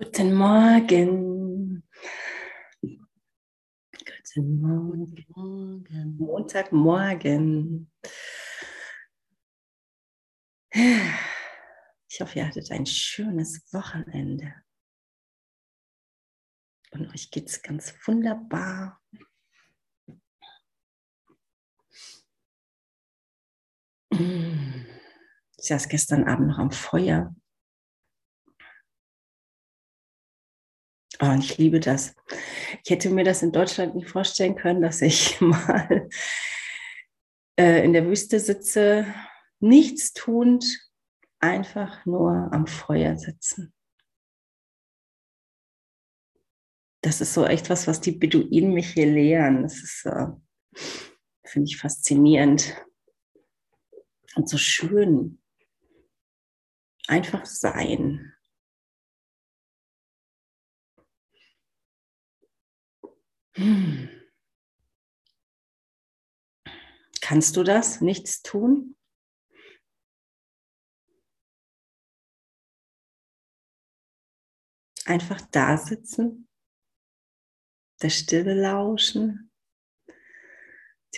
Guten Morgen. Guten Morgen. Morgen. Montagmorgen. Ich hoffe, ihr hattet ein schönes Wochenende. Und euch geht es ganz wunderbar. Ich saß gestern Abend noch am Feuer Oh, ich liebe das. Ich hätte mir das in Deutschland nicht vorstellen können, dass ich mal äh, in der Wüste sitze, nichts tuend, einfach nur am Feuer sitzen. Das ist so echt was, was die Beduinen mich hier lehren. Das ist, äh, finde ich, faszinierend und so schön. Einfach sein. Kannst du das? Nichts tun? Einfach da sitzen, der Stille lauschen,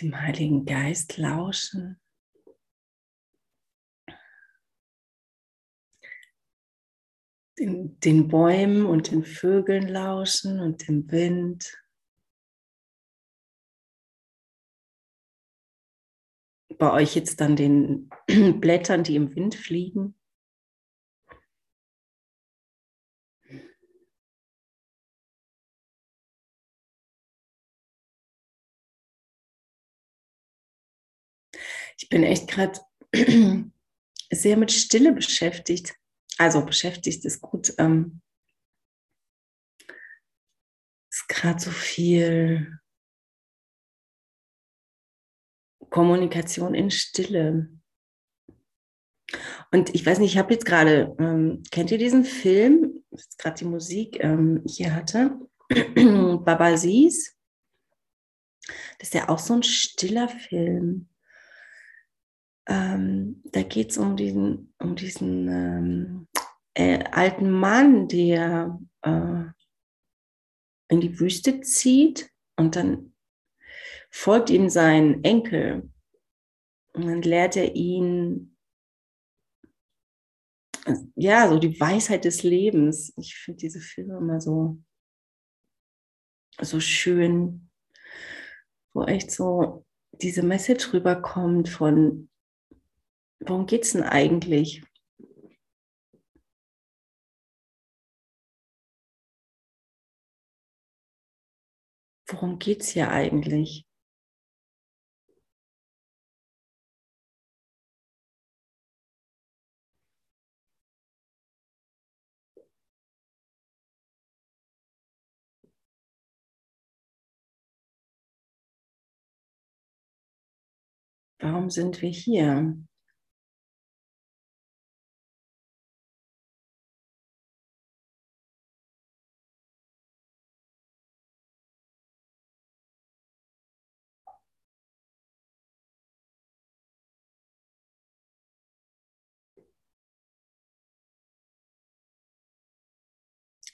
dem Heiligen Geist lauschen. Den, Bäumen und den Vögeln lauschen und dem Wind. Bei euch jetzt dann den Blättern, die im Wind fliegen? Ich bin echt gerade sehr mit Stille beschäftigt. Also beschäftigt ist gut. Ähm, ist gerade so viel Kommunikation in Stille. Und ich weiß nicht, ich habe jetzt gerade, ähm, kennt ihr diesen Film? Jetzt gerade die Musik ähm, hier hatte. Baba Sies. Das ist ja auch so ein stiller Film. Ähm, da geht es um diesen, um diesen ähm, äh, alten Mann, der äh, in die Wüste zieht und dann folgt ihm sein Enkel und dann lehrt er ihn, ja, so die Weisheit des Lebens. Ich finde diese Filme immer so, so schön, wo echt so diese Message rüberkommt von, worum geht es denn eigentlich? Worum geht es hier eigentlich? Warum sind wir hier?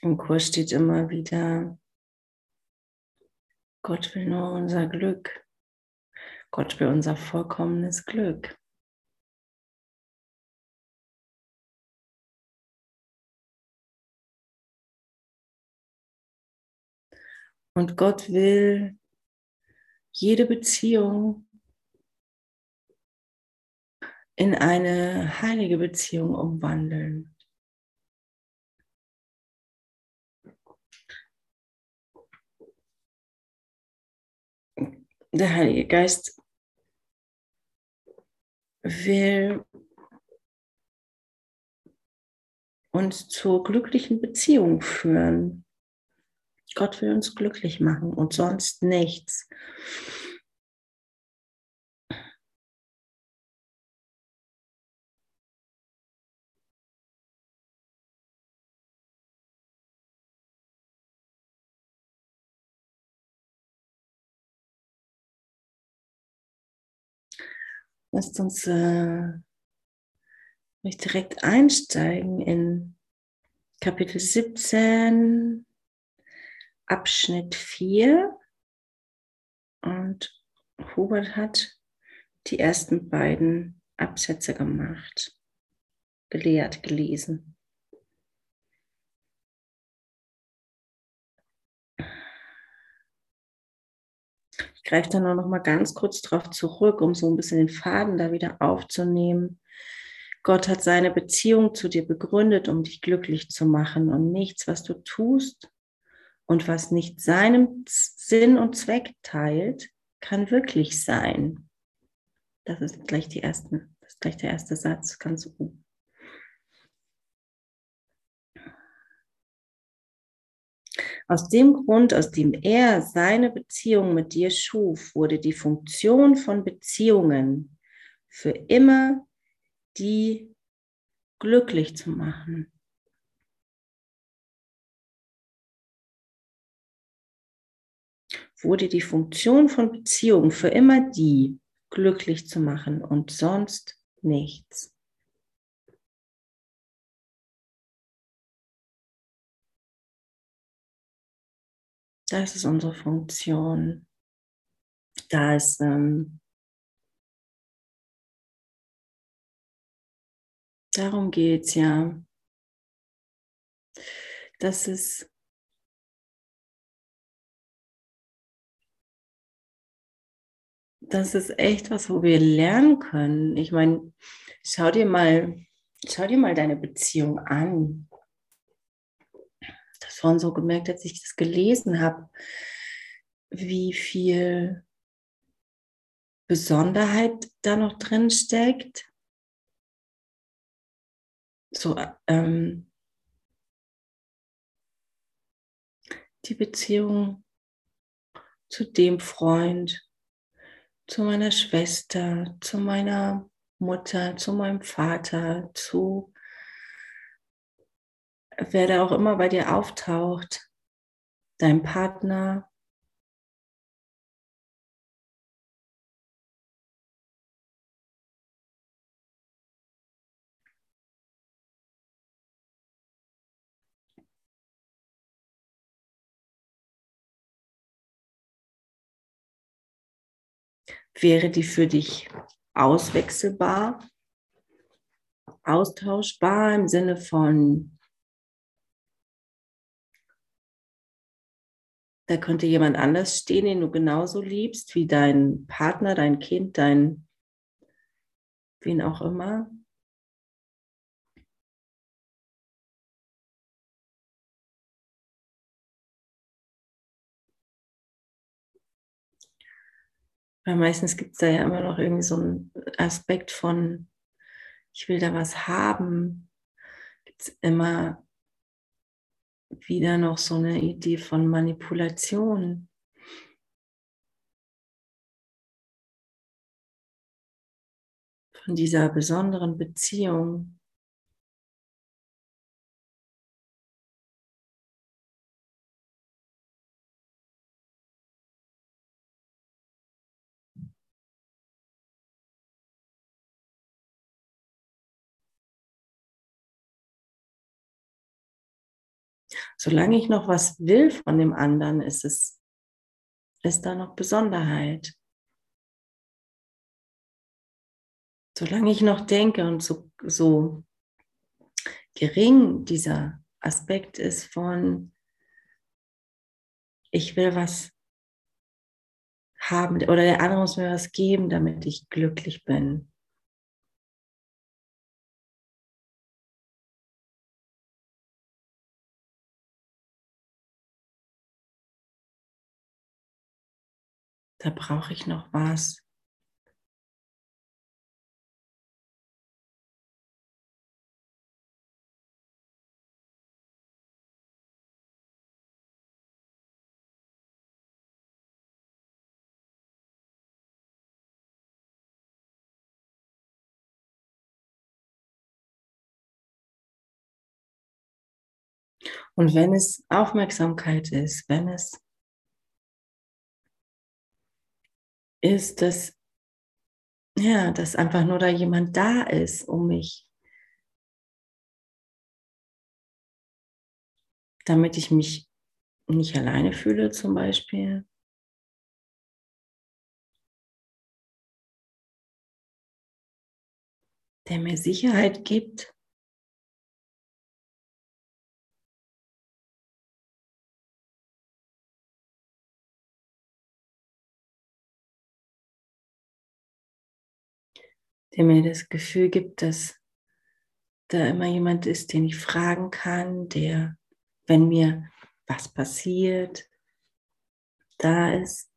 Im Kurs steht immer wieder, Gott will nur unser Glück. Gott will unser vollkommenes Glück. Und Gott will jede Beziehung in eine heilige Beziehung umwandeln. Der Heilige Geist will uns zur glücklichen Beziehung führen. Gott will uns glücklich machen und sonst nichts. Lasst uns äh, direkt einsteigen in Kapitel 17, Abschnitt 4. Und Hubert hat die ersten beiden Absätze gemacht, gelehrt, gelesen. Ich greife da nur noch mal ganz kurz drauf zurück, um so ein bisschen den Faden da wieder aufzunehmen. Gott hat seine Beziehung zu dir begründet, um dich glücklich zu machen und nichts, was du tust und was nicht seinem Sinn und Zweck teilt, kann wirklich sein. Das ist gleich die erste, das ist gleich der erste Satz, ganz oben. Aus dem Grund, aus dem er seine Beziehung mit dir schuf, wurde die Funktion von Beziehungen für immer die glücklich zu machen. Wurde die Funktion von Beziehungen für immer die glücklich zu machen und sonst nichts. Das ist unsere Funktion. Da ist ähm, darum geht es ja. Das ist das ist echt was, wo wir lernen können. Ich meine, schau dir mal, schau dir mal deine Beziehung an das vorhin so gemerkt, als ich das gelesen habe, wie viel Besonderheit da noch drin steckt. So, ähm, die Beziehung zu dem Freund, zu meiner Schwester, zu meiner Mutter, zu meinem Vater, zu wer da auch immer bei dir auftaucht, dein Partner, wäre die für dich auswechselbar, austauschbar im Sinne von Da könnte jemand anders stehen, den du genauso liebst, wie dein Partner, dein Kind, dein, wen auch immer. Weil meistens gibt es da ja immer noch irgendwie so einen Aspekt von, ich will da was haben. Gibt es immer wieder noch so eine Idee von Manipulation. Von dieser besonderen Beziehung. Solange ich noch was will von dem anderen, ist es, ist da noch Besonderheit. Solange ich noch denke und so, so gering dieser Aspekt ist von, ich will was haben oder der andere muss mir was geben, damit ich glücklich bin. Da brauche ich noch was. Und wenn es Aufmerksamkeit ist, wenn es ist, dass, ja, dass einfach nur da jemand da ist, um mich damit ich mich nicht alleine fühle zum Beispiel. Der mir Sicherheit gibt. Der mir das Gefühl gibt, dass da immer jemand ist, den ich fragen kann, der, wenn mir was passiert, da ist.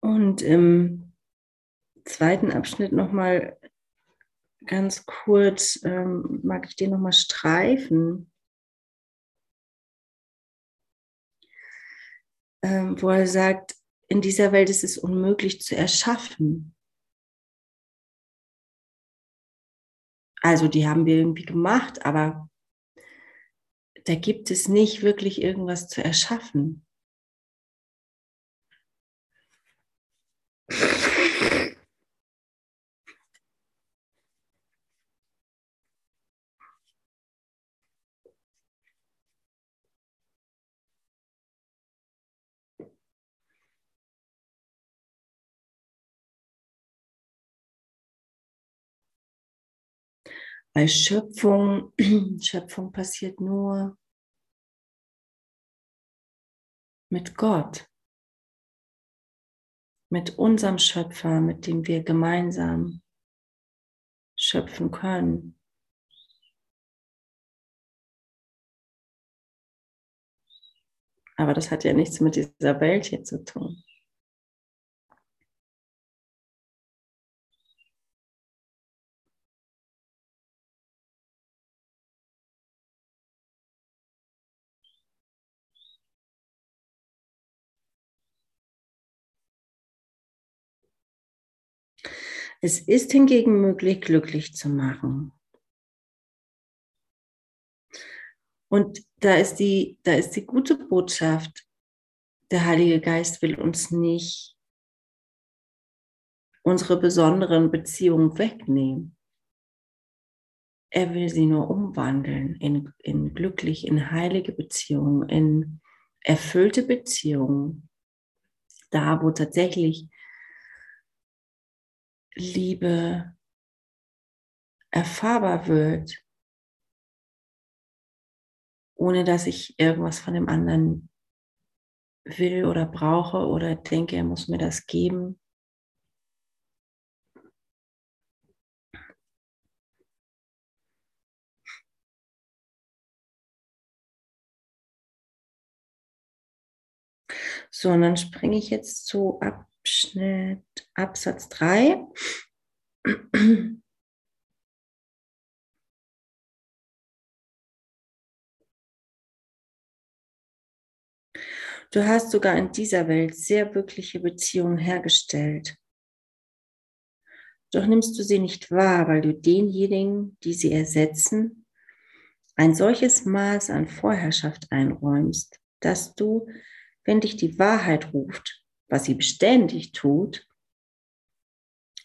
Und im zweiten Abschnitt nochmal ganz kurz, ähm, mag ich den nochmal streifen, ähm, wo er sagt, in dieser Welt ist es unmöglich zu erschaffen. Also die haben wir irgendwie gemacht, aber da gibt es nicht wirklich irgendwas zu erschaffen. Weil Schöpfung, Schöpfung passiert nur mit Gott, mit unserem Schöpfer, mit dem wir gemeinsam schöpfen können. Aber das hat ja nichts mit dieser Welt hier zu tun. Es ist hingegen möglich, glücklich zu machen. Und da ist die, da ist die gute Botschaft. Der Heilige Geist will uns nicht unsere besonderen Beziehungen wegnehmen. Er will sie nur umwandeln in, in glücklich, in heilige Beziehungen, in erfüllte Beziehungen. Da, wo tatsächlich Liebe erfahrbar wird, ohne dass ich irgendwas von dem anderen will oder brauche oder denke, er muss mir das geben. So, und dann springe ich jetzt zu ab Abschnitt, Absatz 3. Du hast sogar in dieser Welt sehr wirkliche Beziehungen hergestellt. Doch nimmst du sie nicht wahr, weil du denjenigen, die sie ersetzen, ein solches Maß an Vorherrschaft einräumst, dass du, wenn dich die Wahrheit ruft, was sie beständig tut,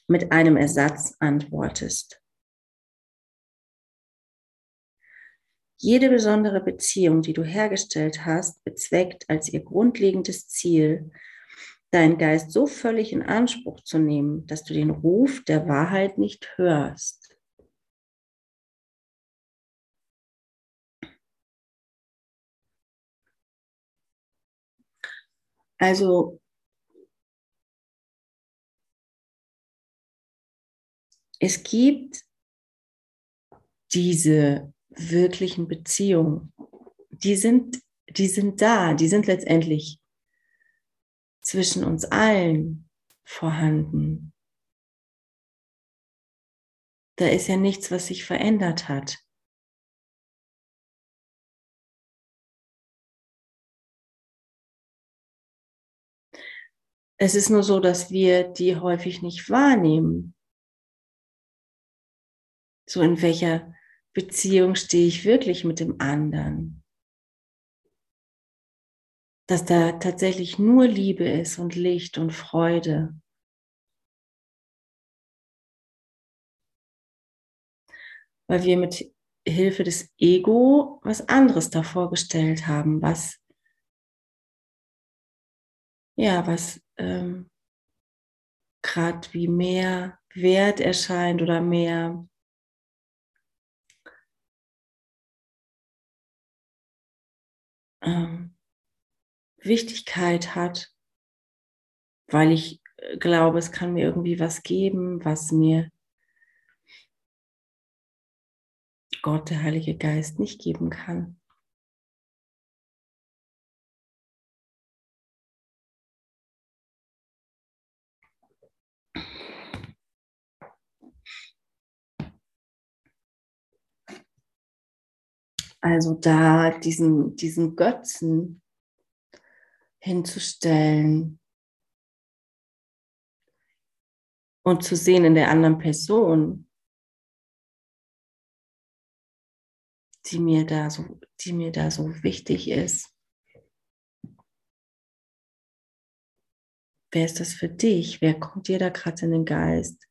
mit einem Ersatz antwortest. Jede besondere Beziehung, die du hergestellt hast, bezweckt als ihr grundlegendes Ziel, deinen Geist so völlig in Anspruch zu nehmen, dass du den Ruf der Wahrheit nicht hörst. Also es gibt diese wirklichen Beziehungen, die sind, die sind da, die sind letztendlich zwischen uns allen vorhanden. Da ist ja nichts, was sich verändert hat. Es ist nur so, dass wir die häufig nicht wahrnehmen. So in welcher Beziehung stehe ich wirklich mit dem anderen? Dass da tatsächlich nur Liebe ist und Licht und Freude. Weil wir mit Hilfe des Ego was anderes da vorgestellt haben, was ja, was ähm, gerade wie mehr Wert erscheint oder mehr ähm, Wichtigkeit hat, weil ich äh, glaube, es kann mir irgendwie was geben, was mir Gott, der Heilige Geist, nicht geben kann. Also da diesen, diesen Götzen hinzustellen und zu sehen in der anderen Person, die mir da so, die mir da so wichtig ist. Wer ist das für dich? Wer kommt dir da gerade in den Geist?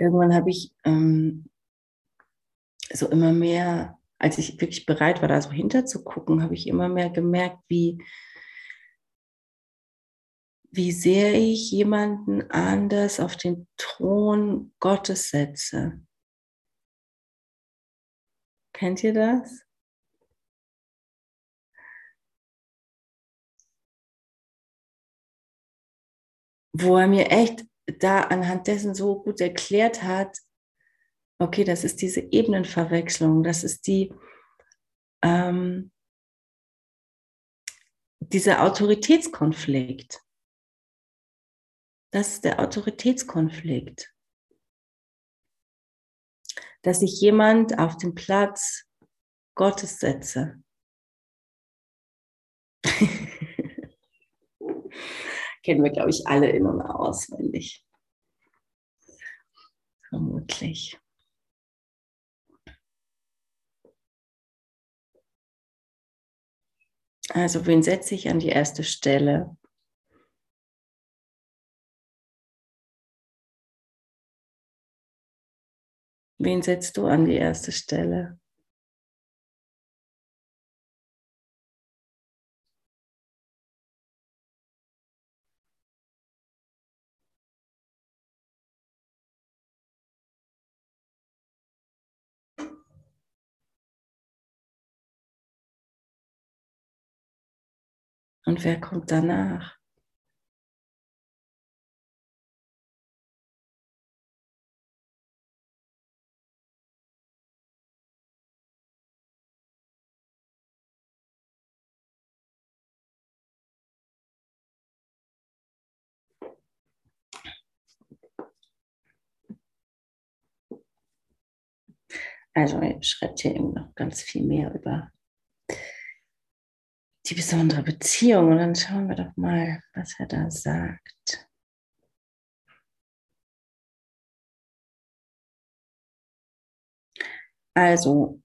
Irgendwann habe ich ähm, so immer mehr, als ich wirklich bereit war, da so hinterzugucken, habe ich immer mehr gemerkt, wie, wie sehr ich jemanden anders auf den Thron Gottes setze. Kennt ihr das? Wo er mir echt da anhand dessen so gut erklärt hat, okay, das ist diese Ebenenverwechslung, das ist die, ähm, dieser Autoritätskonflikt. Das ist der Autoritätskonflikt. Dass ich jemand auf den Platz Gottes setze. kennen wir, glaube ich, alle in- und auswendig. Vermutlich. Also, wen setze ich an die erste Stelle? Wen setzt du an die erste Stelle? Wer kommt danach? Also er schreibt hier eben noch ganz viel mehr über die besondere Beziehung. Und dann schauen wir doch mal, was er da sagt. Also,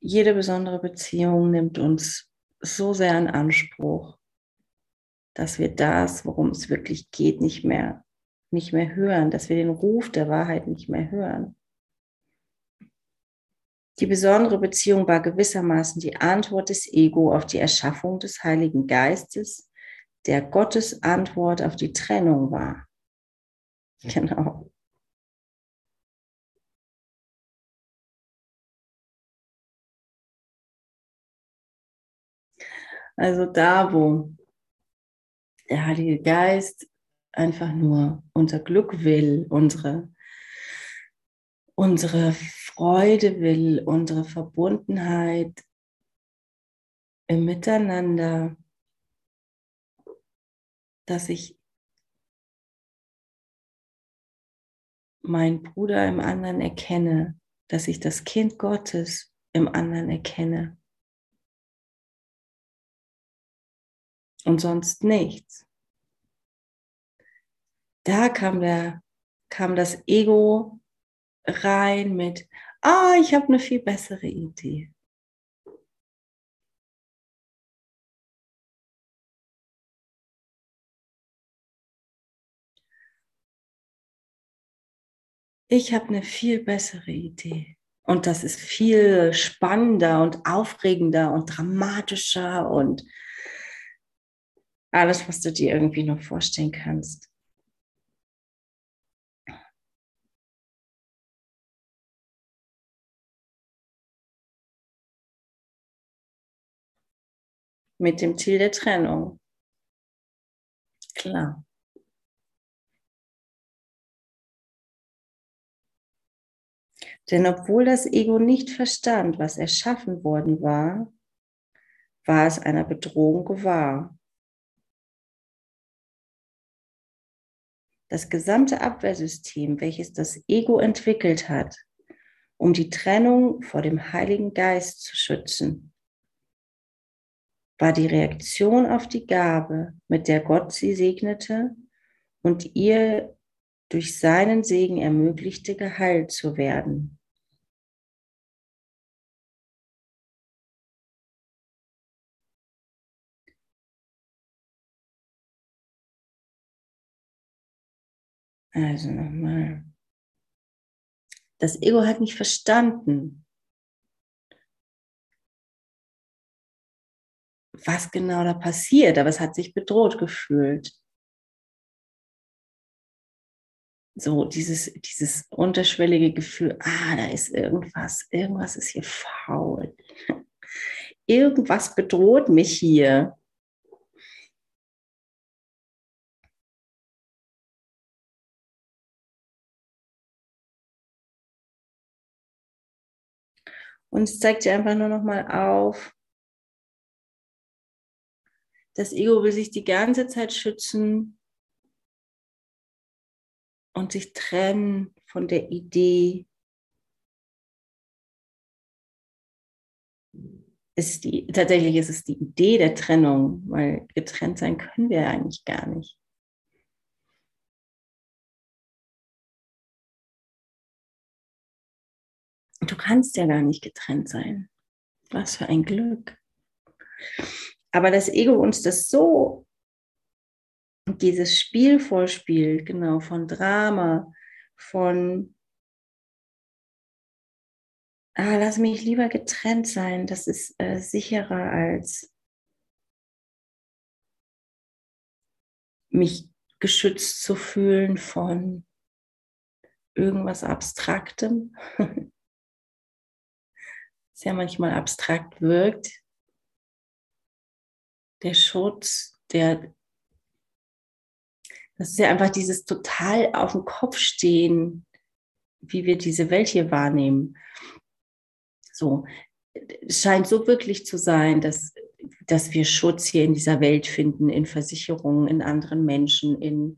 jede besondere Beziehung nimmt uns so sehr in Anspruch, dass wir das, worum es wirklich geht, nicht mehr, nicht mehr hören, dass wir den Ruf der Wahrheit nicht mehr hören. Die besondere Beziehung war gewissermaßen die Antwort des Ego auf die Erschaffung des Heiligen Geistes, der Gottes Antwort auf die Trennung war. Genau. Also da, wo der Heilige Geist einfach nur unser Glück will, unsere, unsere Freude will, unsere Verbundenheit im Miteinander, dass ich meinen Bruder im anderen erkenne, dass ich das Kind Gottes im anderen erkenne. Und sonst nichts. Da kam, der, kam das Ego rein mit, ah, ich habe eine viel bessere Idee. ich habe eine viel bessere Idee. Und das ist viel spannender und aufregender und dramatischer und alles, was du dir irgendwie noch vorstellen kannst. Mit dem Ziel der Trennung. Klar. Denn obwohl das Ego nicht verstand, was erschaffen worden war, war es einer Bedrohung gewahr. Das gesamte Abwehrsystem, welches das Ego entwickelt hat, um die Trennung vor dem Heiligen Geist zu schützen, war die Reaktion auf die Gabe, mit der Gott sie segnete und ihr durch seinen Segen ermöglichte, geheilt zu werden. Also nochmal. Das Ego hat nicht verstanden, was genau da passiert, aber es hat sich bedroht gefühlt. so dieses, dieses unterschwellige Gefühl, ah, da ist irgendwas, irgendwas ist hier faul. Irgendwas bedroht mich hier. Und es zeigt dir einfach nur noch mal auf, das Ego will sich die ganze Zeit schützen, und sich trennen von der Idee, ist die, tatsächlich ist es die Idee der Trennung, weil getrennt sein können wir eigentlich gar nicht. Du kannst ja gar nicht getrennt sein. Was für ein Glück. Aber das Ego uns das so dieses Spiel vorspielt, genau, von Drama, von, ah, lass mich lieber getrennt sein, das ist äh, sicherer als mich geschützt zu fühlen von irgendwas Abstraktem. das ja manchmal abstrakt wirkt. Der Schutz, der das ist ja einfach dieses total auf dem Kopf stehen, wie wir diese Welt hier wahrnehmen. So, es scheint so wirklich zu sein, dass, dass wir Schutz hier in dieser Welt finden, in Versicherungen, in anderen Menschen, in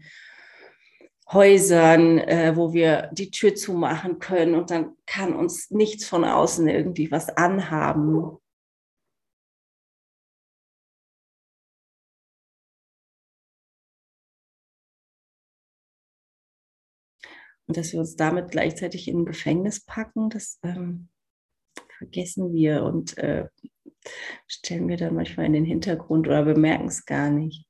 Häusern, äh, wo wir die Tür zumachen können und dann kann uns nichts von außen irgendwie was anhaben. Und dass wir uns damit gleichzeitig in ein Gefängnis packen, das ähm, vergessen wir und äh, stellen wir dann manchmal in den Hintergrund oder bemerken es gar nicht.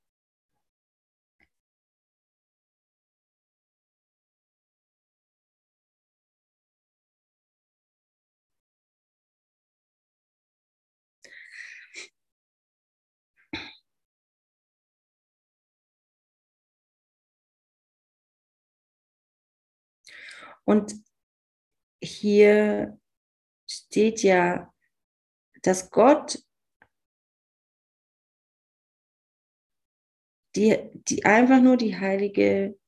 Und hier steht ja, dass Gott die, die einfach nur die heilige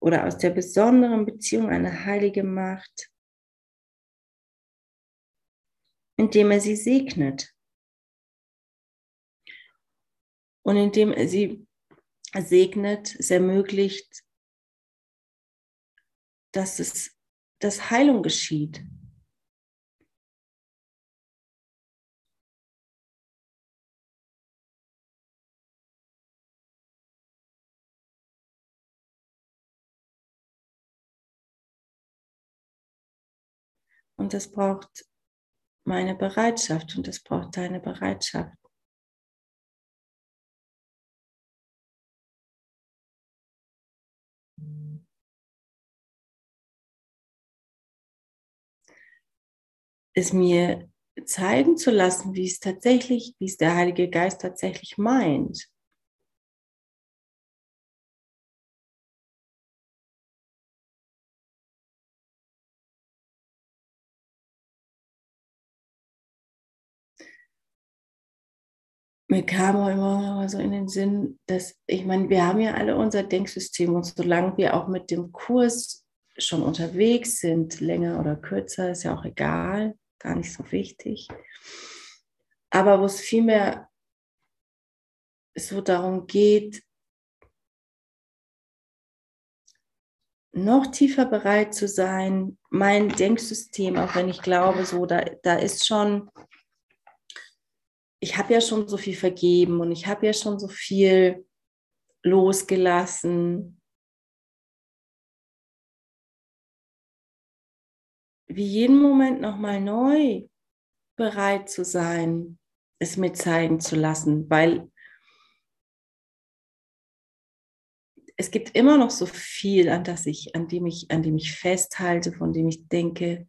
oder aus der besonderen Beziehung eine heilige macht, indem er sie segnet. Und indem er sie segnet, es ermöglicht, dass, es, dass Heilung geschieht. Und das braucht meine Bereitschaft und das braucht deine Bereitschaft. Es mir zeigen zu lassen, wie es tatsächlich, wie es der Heilige Geist tatsächlich meint. mir kam auch immer so in den Sinn, dass, ich meine, wir haben ja alle unser Denksystem und solange wir auch mit dem Kurs schon unterwegs sind, länger oder kürzer, ist ja auch egal, gar nicht so wichtig. Aber wo es vielmehr so darum geht, noch tiefer bereit zu sein, mein Denksystem, auch wenn ich glaube, so, da, da ist schon ich habe ja schon so viel vergeben und ich habe ja schon so viel losgelassen. Wie jeden Moment nochmal neu bereit zu sein, es mir zeigen zu lassen, weil es gibt immer noch so viel, an das ich, an dem ich, an dem ich festhalte, von dem ich denke,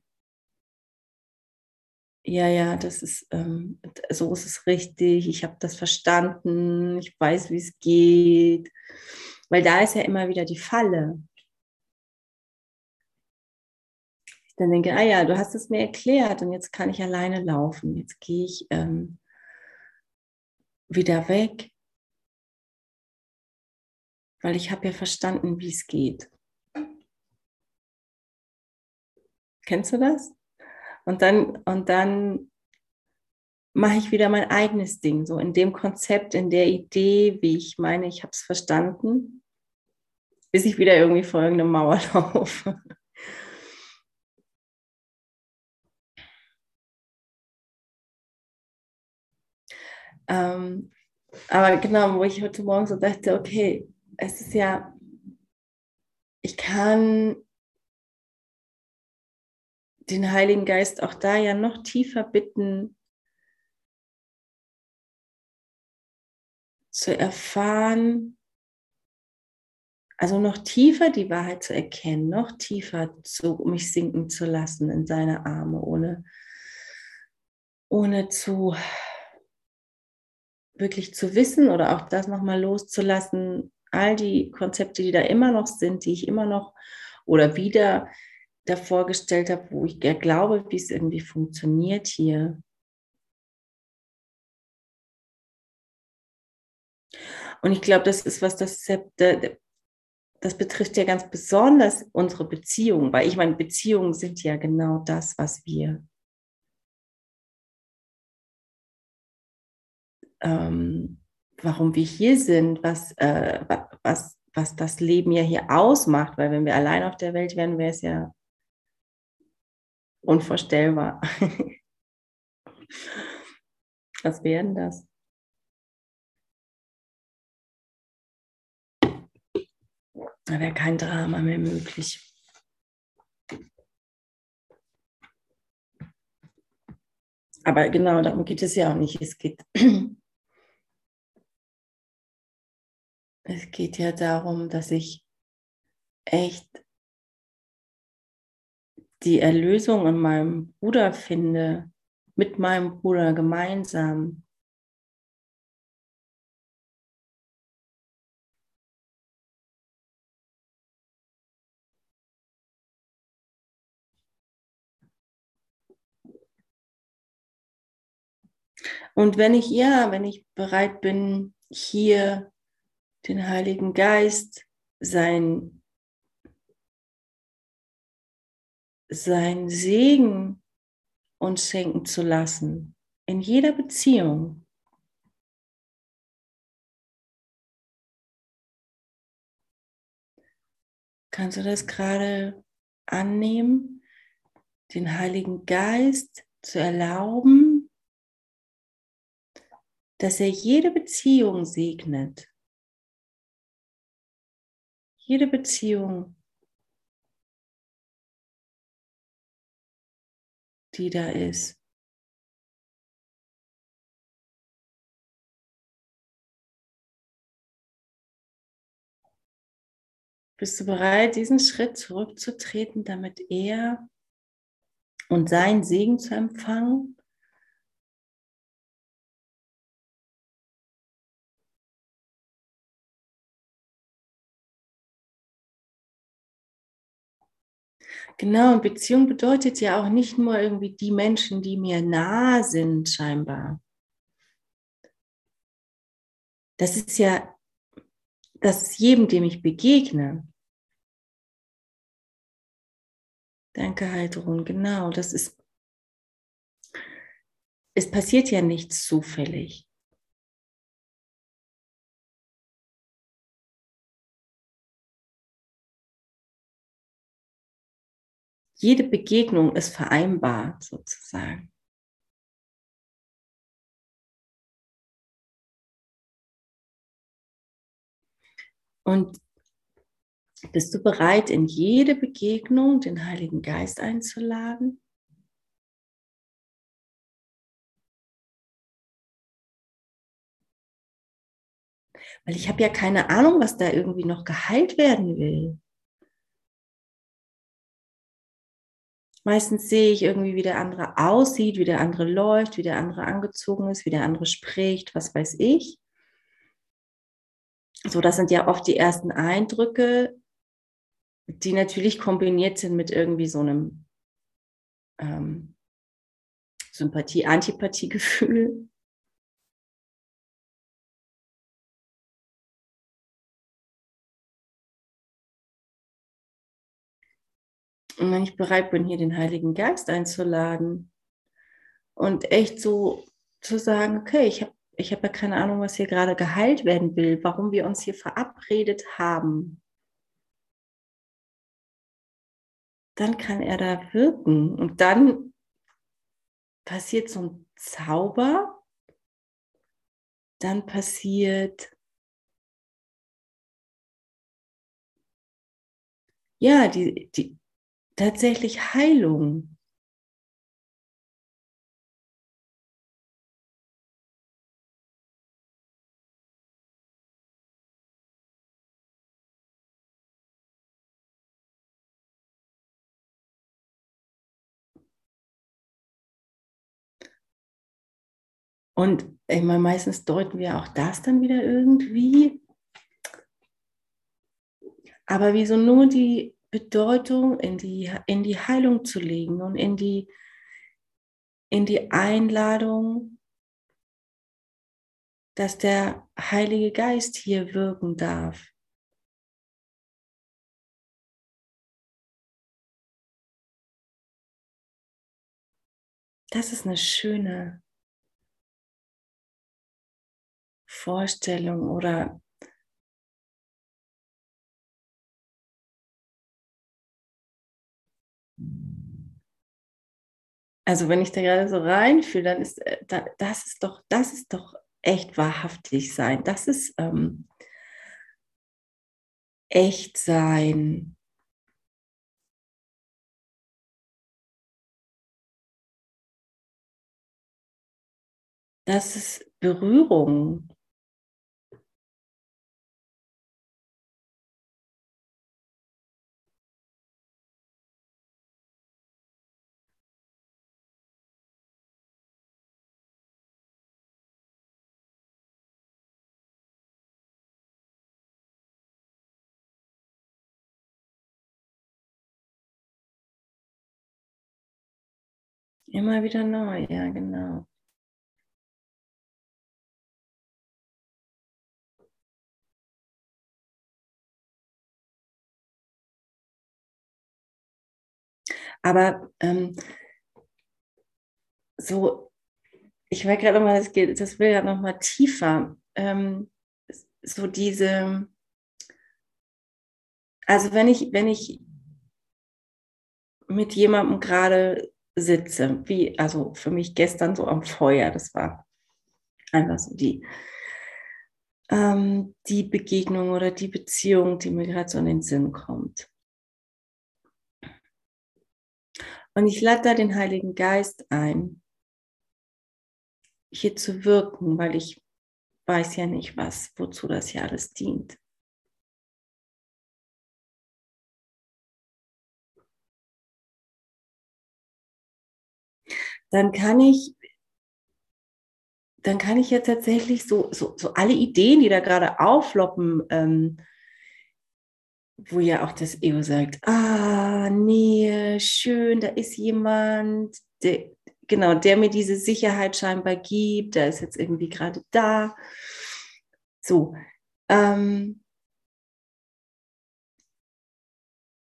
ja, ja, das ist, ähm, so ist es richtig, ich habe das verstanden, ich weiß, wie es geht. Weil da ist ja immer wieder die Falle. Dann denke, ah ja, du hast es mir erklärt und jetzt kann ich alleine laufen. Jetzt gehe ich ähm, wieder weg, weil ich habe ja verstanden, wie es geht. Kennst du das? Und dann, und dann mache ich wieder mein eigenes Ding, so in dem Konzept, in der Idee, wie ich meine, ich habe es verstanden, bis ich wieder irgendwie irgendeine Mauer laufe. Ähm, aber genau, wo ich heute Morgen so dachte, okay, es ist ja, ich kann den Heiligen Geist auch da ja noch tiefer bitten, zu erfahren, also noch tiefer die Wahrheit zu erkennen, noch tiefer zu mich sinken zu lassen in seine Arme, ohne, ohne zu wirklich zu wissen oder auch das nochmal loszulassen, all die Konzepte, die da immer noch sind, die ich immer noch oder wieder da vorgestellt habe, wo ich glaube, wie es irgendwie funktioniert hier. Und ich glaube, das ist was, das, das betrifft ja ganz besonders unsere Beziehungen, weil ich meine, Beziehungen sind ja genau das, was wir ähm, warum wir hier sind, was, äh, was, was das Leben ja hier ausmacht, weil wenn wir allein auf der Welt wären, wäre es ja unvorstellbar. Was wäre denn das? Da wäre kein Drama mehr möglich. Aber genau darum geht es ja auch nicht. Es geht, es geht ja darum, dass ich echt die Erlösung in meinem Bruder finde, mit meinem Bruder gemeinsam. Und wenn ich, ja, wenn ich bereit bin, hier den Heiligen Geist sein, sein Segen uns schenken zu lassen in jeder Beziehung. Kannst du das gerade annehmen, den Heiligen Geist zu erlauben, dass er jede Beziehung segnet? Jede Beziehung, die da ist. Bist du bereit, diesen Schritt zurückzutreten, damit er und sein Segen zu empfangen? Genau, und Beziehung bedeutet ja auch nicht nur irgendwie die Menschen, die mir nah sind, scheinbar. Das ist ja, das ist jedem, dem ich begegne. Danke, Heidrun, genau, das ist, es passiert ja nichts zufällig. Jede Begegnung ist vereinbart sozusagen. Und bist du bereit, in jede Begegnung den Heiligen Geist einzuladen? Weil ich habe ja keine Ahnung, was da irgendwie noch geheilt werden will. Meistens sehe ich irgendwie, wie der andere aussieht, wie der andere läuft, wie der andere angezogen ist, wie der andere spricht, was weiß ich. So, das sind ja oft die ersten Eindrücke, die natürlich kombiniert sind mit irgendwie so einem ähm, Sympathie-Antipathie-Gefühl. Und wenn ich bereit bin, hier den Heiligen Geist einzuladen und echt so zu sagen, okay, ich habe ich hab ja keine Ahnung, was hier gerade geheilt werden will, warum wir uns hier verabredet haben, dann kann er da wirken. Und dann passiert so ein Zauber, dann passiert ja die, die tatsächlich Heilung. Und ich meine, meistens deuten wir auch das dann wieder irgendwie. Aber wieso nur die Bedeutung in die, in die Heilung zu legen und in die, in die Einladung, dass der Heilige Geist hier wirken darf. Das ist eine schöne Vorstellung oder also wenn ich da gerade so reinfühle, dann ist äh, das ist doch, das ist doch echt wahrhaftig sein. Das ist ähm, echt sein. Das ist Berührung. Immer wieder neu, ja, genau. Aber ähm, so, ich merke gerade nochmal, das, geht, das will ja nochmal tiefer. Ähm, so diese, also wenn ich, wenn ich mit jemandem gerade sitze, wie, also für mich gestern so am Feuer, das war einfach so die, ähm, die Begegnung oder die Beziehung, die mir gerade so in den Sinn kommt. Und ich lade da den Heiligen Geist ein, hier zu wirken, weil ich weiß ja nicht, was, wozu das hier alles dient. Dann kann ich, dann kann ich ja tatsächlich so, so, so alle Ideen, die da gerade aufloppen, ähm, wo ja auch das Ego sagt, ah, nee, schön, da ist jemand, der, genau, der mir diese Sicherheit scheinbar gibt, der ist jetzt irgendwie gerade da. So, ähm,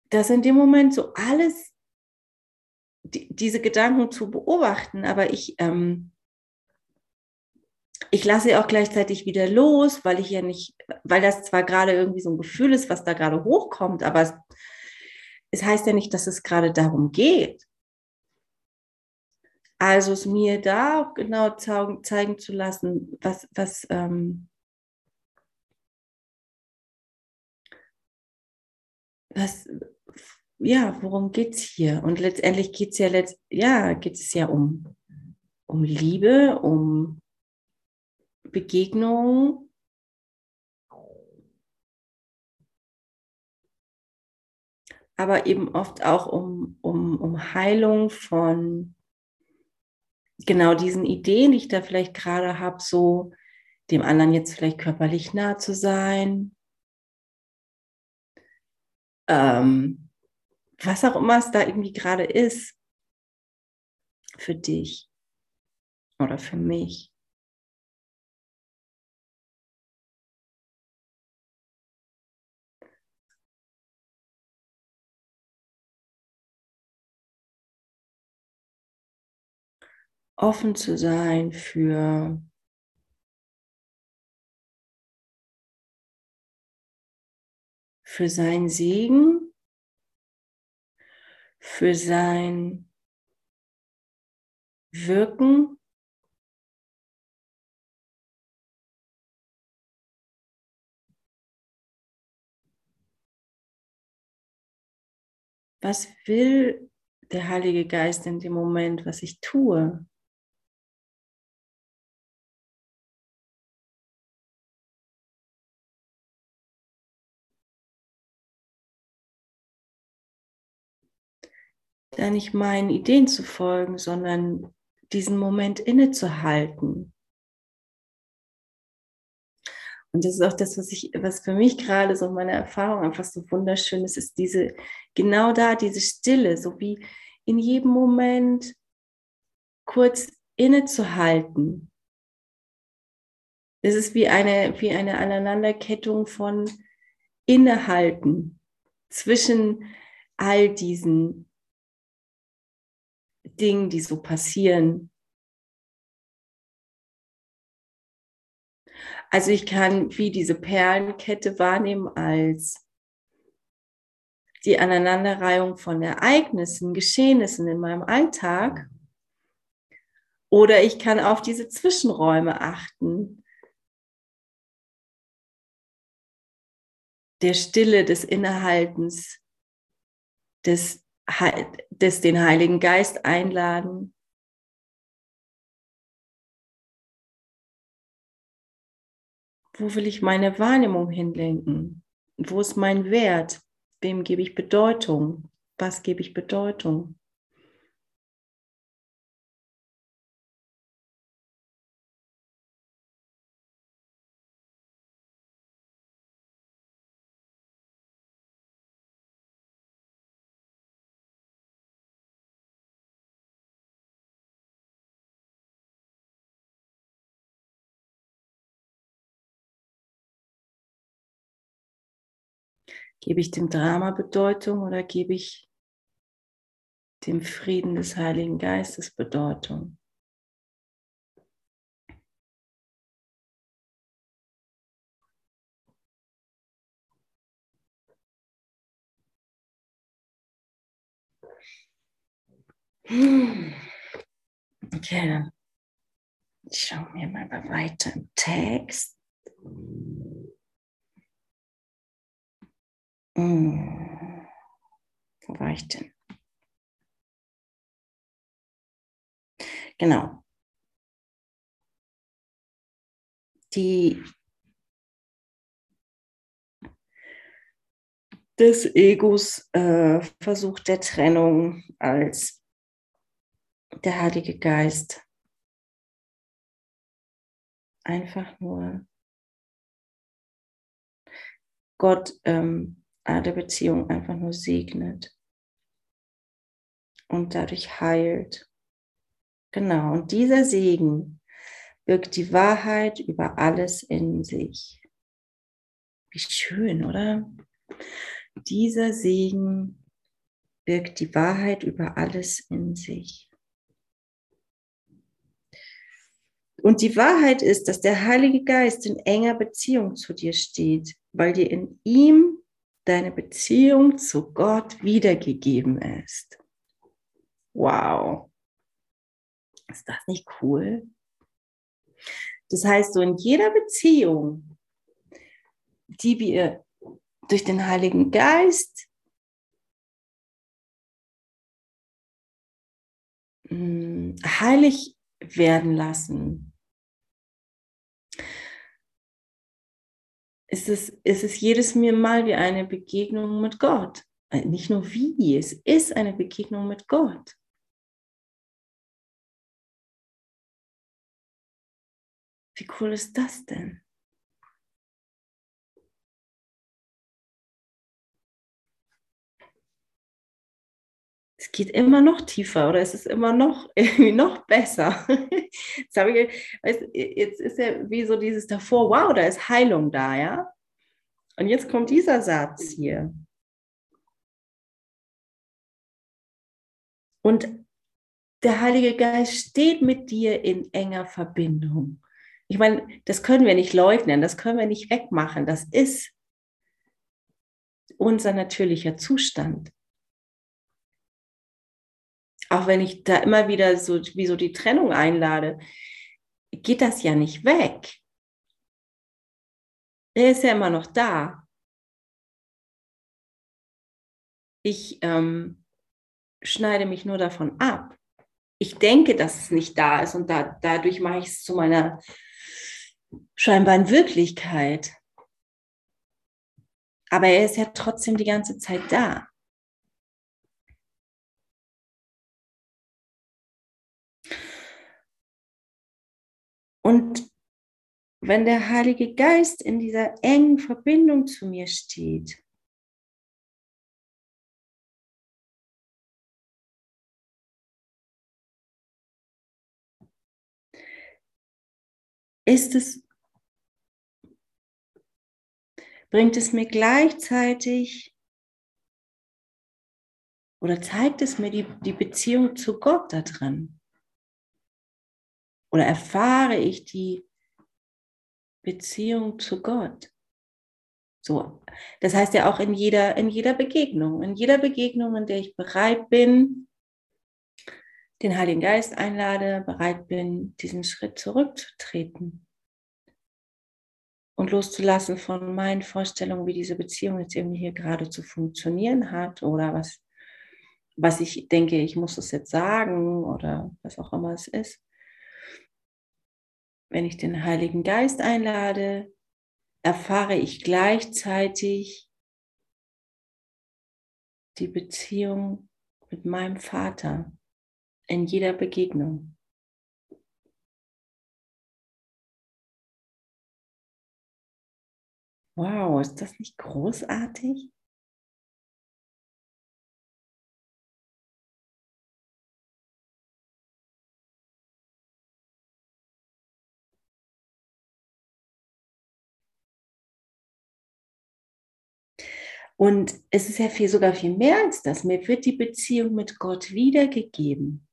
das in dem Moment so alles, die, diese Gedanken zu beobachten, aber ich, ähm, ich lasse auch gleichzeitig wieder los, weil ich ja nicht, weil das zwar gerade irgendwie so ein Gefühl ist, was da gerade hochkommt, aber es, es heißt ja nicht, dass es gerade darum geht. Also es mir da auch genau zeigen, zeigen zu lassen, was, was, ähm, was, ja, worum geht es hier? Und letztendlich geht es ja, letzt, ja, geht es ja um, um Liebe, um Begegnung. Aber eben oft auch um, um, um Heilung von genau diesen Ideen, die ich da vielleicht gerade habe, so dem anderen jetzt vielleicht körperlich nah zu sein. Ähm, was auch immer es da irgendwie gerade ist für dich oder für mich. offen zu sein für für sein Segen, für sein Wirken. Was will der Heilige Geist in dem Moment, was ich tue? Da nicht meinen Ideen zu folgen, sondern diesen Moment innezuhalten. Und das ist auch das, was ich, was für mich gerade so meine Erfahrung einfach so wunderschön ist, ist diese, genau da, diese Stille, so wie in jedem Moment kurz innezuhalten. Es ist wie eine, wie eine Aneinanderkettung von Innehalten zwischen all diesen Dingen, die so passieren. Also ich kann wie diese Perlenkette wahrnehmen als die Aneinanderreihung von Ereignissen, Geschehnissen in meinem Alltag. Oder ich kann auf diese Zwischenräume achten, der Stille, des Innehaltens, des des den Heiligen Geist einladen. Wo will ich meine Wahrnehmung hinlenken? Wo ist mein Wert? Wem gebe ich Bedeutung? Was gebe ich Bedeutung? Gebe ich dem Drama Bedeutung oder gebe ich dem Frieden des Heiligen Geistes Bedeutung. Okay, dann schauen wir mal weiter im Text. Wo war ich denn? Genau. Die des Egos äh, Versuch der Trennung als der Heilige Geist einfach nur Gott ähm, der Beziehung einfach nur segnet und dadurch heilt. Genau, und dieser Segen birgt die Wahrheit über alles in sich. Wie schön, oder? Dieser Segen birgt die Wahrheit über alles in sich. Und die Wahrheit ist, dass der Heilige Geist in enger Beziehung zu dir steht, weil dir in ihm deine Beziehung zu Gott wiedergegeben ist. Wow. Ist das nicht cool? Das heißt, so in jeder Beziehung, die wir durch den Heiligen Geist hm, heilig werden lassen, ist es, ist es jedes Mal wie eine Begegnung mit Gott. Äh, nicht nur wie, es ist eine Begegnung mit Gott. Wie cool ist das denn? Geht immer noch tiefer oder es ist immer noch irgendwie noch besser. Jetzt, ich, jetzt ist ja wie so dieses davor, wow, da ist Heilung da, ja? Und jetzt kommt dieser Satz hier. Und der Heilige Geist steht mit dir in enger Verbindung. Ich meine, das können wir nicht leugnen, das können wir nicht wegmachen. Das ist unser natürlicher Zustand. Auch wenn ich da immer wieder so wie so die Trennung einlade, geht das ja nicht weg. Er ist ja immer noch da. Ich ähm, schneide mich nur davon ab. Ich denke, dass es nicht da ist und da, dadurch mache ich es zu meiner scheinbaren Wirklichkeit. Aber er ist ja trotzdem die ganze Zeit da. Und wenn der Heilige Geist in dieser engen Verbindung zu mir steht, ist es, bringt es mir gleichzeitig oder zeigt es mir die, die Beziehung zu Gott da drin? Oder erfahre ich die Beziehung zu Gott? So, das heißt ja auch in jeder, in jeder Begegnung, in jeder Begegnung, in der ich bereit bin, den Heiligen Geist einlade, bereit bin, diesen Schritt zurückzutreten und loszulassen von meinen Vorstellungen, wie diese Beziehung jetzt irgendwie hier gerade zu funktionieren hat oder was, was ich denke, ich muss es jetzt sagen oder was auch immer es ist. Wenn ich den Heiligen Geist einlade, erfahre ich gleichzeitig die Beziehung mit meinem Vater in jeder Begegnung. Wow, ist das nicht großartig? Und es ist ja viel, sogar viel mehr als das. Mir wird die Beziehung mit Gott wiedergegeben.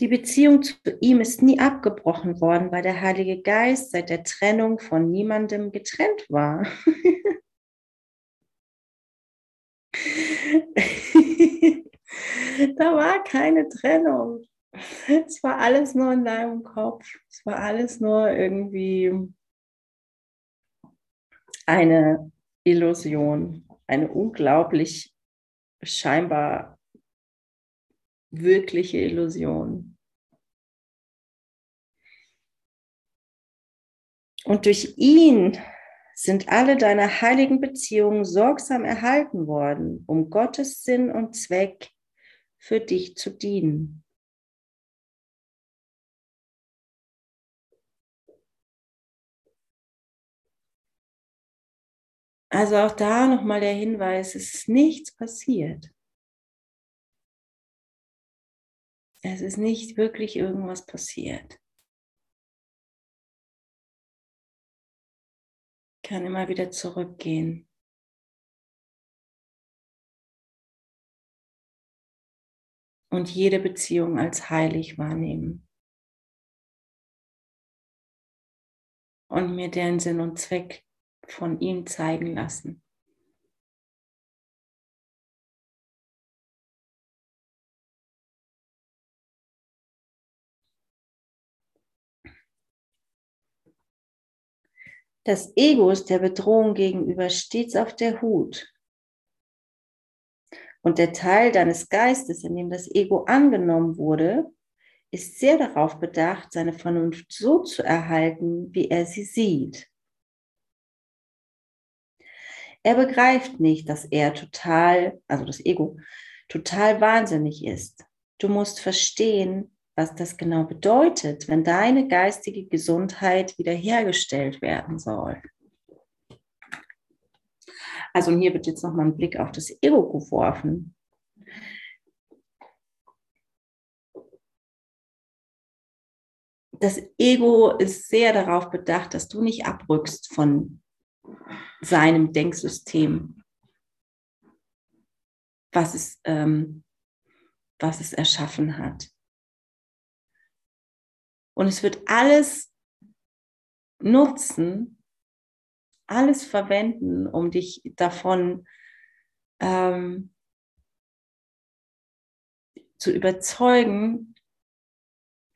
Die Beziehung zu ihm ist nie abgebrochen worden, weil der Heilige Geist seit der Trennung von niemandem getrennt war. da war keine Trennung. Es war alles nur in deinem Kopf. Es war alles nur irgendwie eine Illusion, eine unglaublich scheinbar wirkliche Illusion. Und durch ihn sind alle deine heiligen Beziehungen sorgsam erhalten worden, um Gottes Sinn und Zweck für dich zu dienen. Also auch da nochmal der Hinweis, es ist nichts passiert. Es ist nicht wirklich irgendwas passiert. Ich kann immer wieder zurückgehen. Und jede Beziehung als heilig wahrnehmen. Und mir deren Sinn und Zweck von ihm zeigen lassen. Das Ego ist der Bedrohung gegenüber stets auf der Hut. Und der Teil deines Geistes, in dem das Ego angenommen wurde, ist sehr darauf bedacht, seine Vernunft so zu erhalten, wie er sie sieht. Er begreift nicht, dass er total, also das Ego, total wahnsinnig ist. Du musst verstehen, was das genau bedeutet, wenn deine geistige Gesundheit wiederhergestellt werden soll. Also hier wird jetzt nochmal ein Blick auf das Ego geworfen. Das Ego ist sehr darauf bedacht, dass du nicht abrückst von seinem Denksystem, was es, ähm, was es erschaffen hat. Und es wird alles nutzen, alles verwenden, um dich davon ähm, zu überzeugen,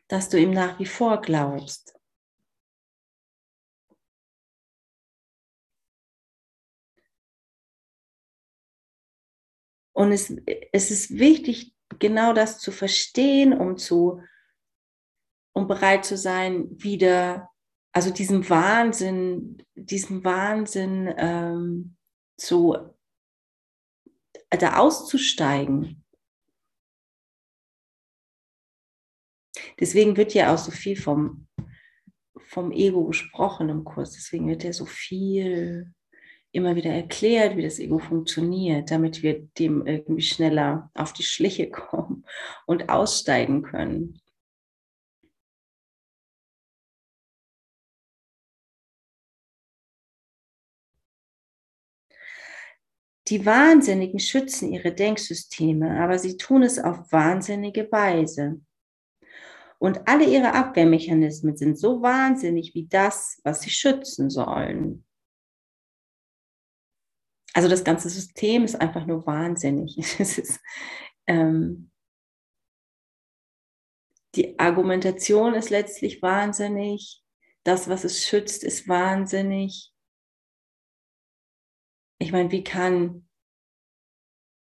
dass du ihm nach wie vor glaubst. Und es, es ist wichtig, genau das zu verstehen, um zu um bereit zu sein, wieder, also diesem Wahnsinn, diesem Wahnsinn ähm, zu, da auszusteigen. Deswegen wird ja auch so viel vom, vom Ego gesprochen im Kurs. Deswegen wird ja so viel immer wieder erklärt, wie das Ego funktioniert, damit wir dem irgendwie schneller auf die Schliche kommen und aussteigen können. Die Wahnsinnigen schützen ihre Denksysteme, aber sie tun es auf wahnsinnige Weise. Und alle ihre Abwehrmechanismen sind so wahnsinnig wie das, was sie schützen sollen. Also das ganze System ist einfach nur wahnsinnig. Ist, ähm, die Argumentation ist letztlich wahnsinnig. Das, was es schützt, ist wahnsinnig. Ich meine, wie kann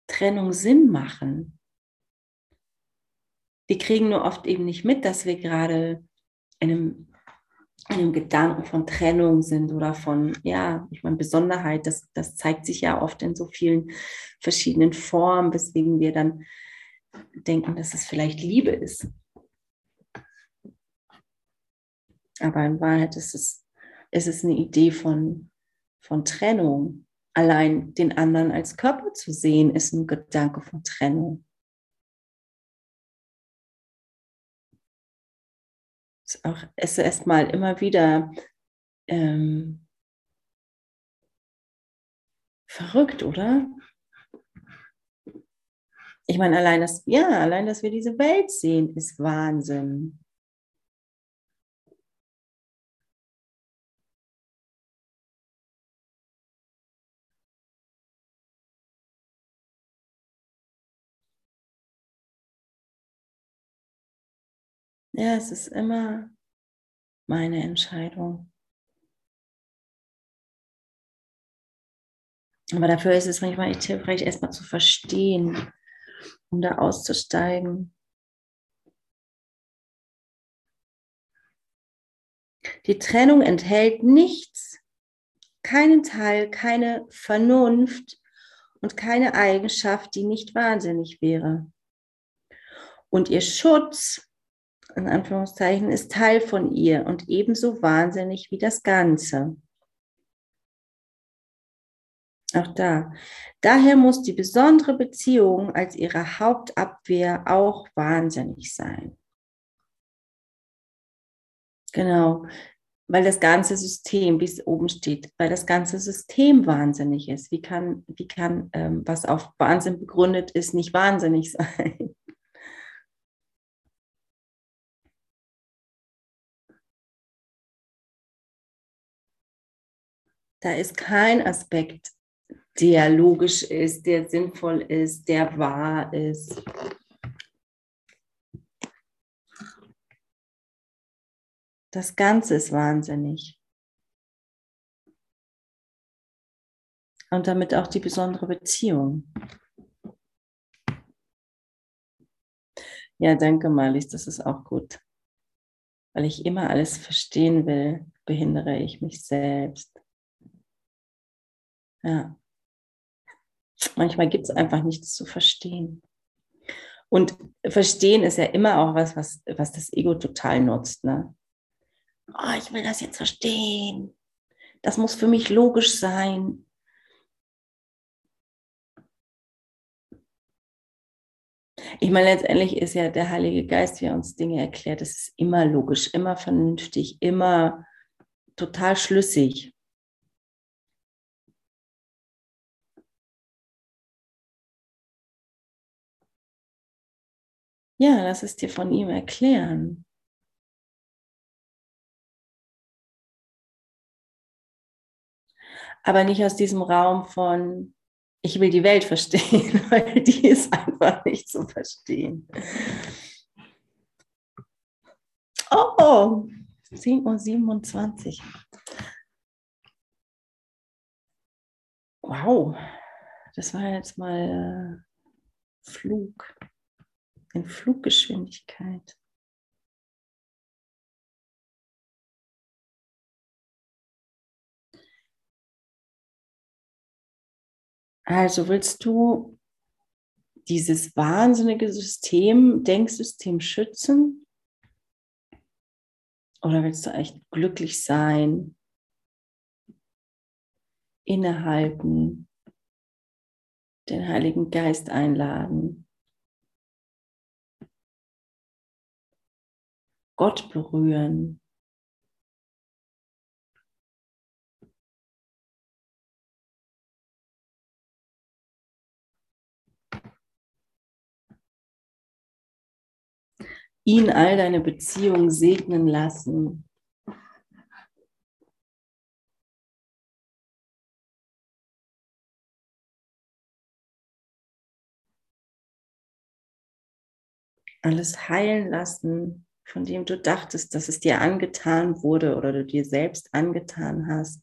Trennung Sinn machen? Wir kriegen nur oft eben nicht mit, dass wir gerade in einem, in einem Gedanken von Trennung sind oder von, ja, ich meine, Besonderheit. Das, das zeigt sich ja oft in so vielen verschiedenen Formen, weswegen wir dann denken, dass es vielleicht Liebe ist. Aber in Wahrheit ist es, ist es eine Idee von, von Trennung. Allein den anderen als Körper zu sehen, ist ein Gedanke von Trennung. Ist auch ist erstmal immer wieder ähm, verrückt, oder? Ich meine, allein das, ja, allein, dass wir diese Welt sehen, ist Wahnsinn. Ja, es ist immer meine Entscheidung. Aber dafür ist es manchmal echt hilfreich, erstmal zu verstehen, um da auszusteigen. Die Trennung enthält nichts, keinen Teil, keine Vernunft und keine Eigenschaft, die nicht wahnsinnig wäre. Und ihr Schutz in Anführungszeichen, ist Teil von ihr und ebenso wahnsinnig wie das Ganze. Auch da. Daher muss die besondere Beziehung als ihre Hauptabwehr auch wahnsinnig sein. Genau, weil das ganze System, wie es oben steht, weil das ganze System wahnsinnig ist. Wie kann, wie kann ähm, was auf Wahnsinn begründet ist, nicht wahnsinnig sein? Da ist kein Aspekt, der logisch ist, der sinnvoll ist, der wahr ist. Das Ganze ist wahnsinnig. Und damit auch die besondere Beziehung. Ja, danke, Marlies, das ist auch gut. Weil ich immer alles verstehen will, behindere ich mich selbst. Ja. Manchmal gibt es einfach nichts zu verstehen. Und verstehen ist ja immer auch was, was, was das Ego total nutzt. Ne? Oh, ich will das jetzt verstehen. Das muss für mich logisch sein. Ich meine, letztendlich ist ja der Heilige Geist, wie er uns Dinge erklärt, es ist immer logisch, immer vernünftig, immer total schlüssig. Ja, lass es dir von ihm erklären. Aber nicht aus diesem Raum von, ich will die Welt verstehen, weil die ist einfach nicht zu verstehen. Oh, 7.27 Uhr. Wow, das war jetzt mal äh, Flug in Fluggeschwindigkeit. Also willst du dieses wahnsinnige System, Denksystem schützen? Oder willst du echt glücklich sein, innehalten, den Heiligen Geist einladen? Gott berühren. Ihn all deine Beziehungen segnen lassen. alles heilen lassen von dem du dachtest, dass es dir angetan wurde oder du dir selbst angetan hast.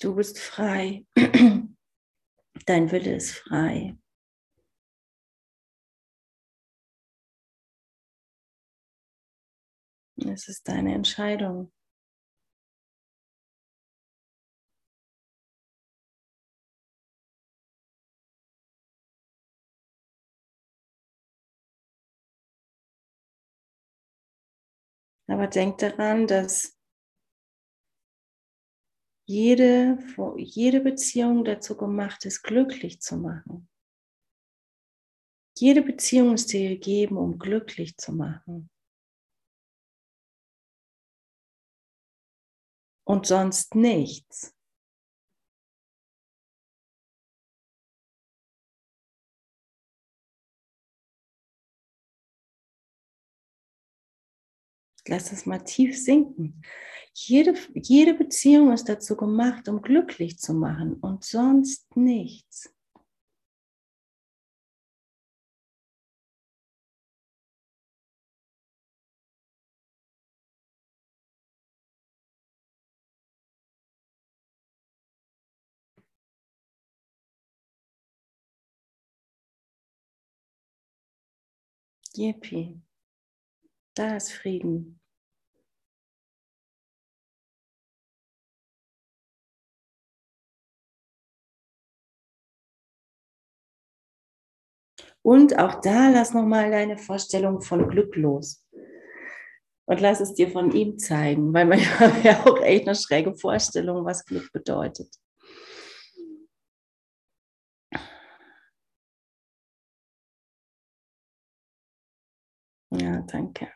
Du bist frei. Dein Wille ist frei. Es ist deine Entscheidung. Aber denk daran, dass jede, jede Beziehung dazu gemacht ist, glücklich zu machen. Jede Beziehung ist dir gegeben, um glücklich zu machen. Und sonst nichts. Lass es mal tief sinken. Jede, jede Beziehung ist dazu gemacht, um glücklich zu machen und sonst nichts. Yippie. Da ist Frieden. Und auch da lass nochmal deine Vorstellung von Glück los. Und lass es dir von ihm zeigen, weil haben wir auch echt eine schräge Vorstellung, was Glück bedeutet. Ja, danke.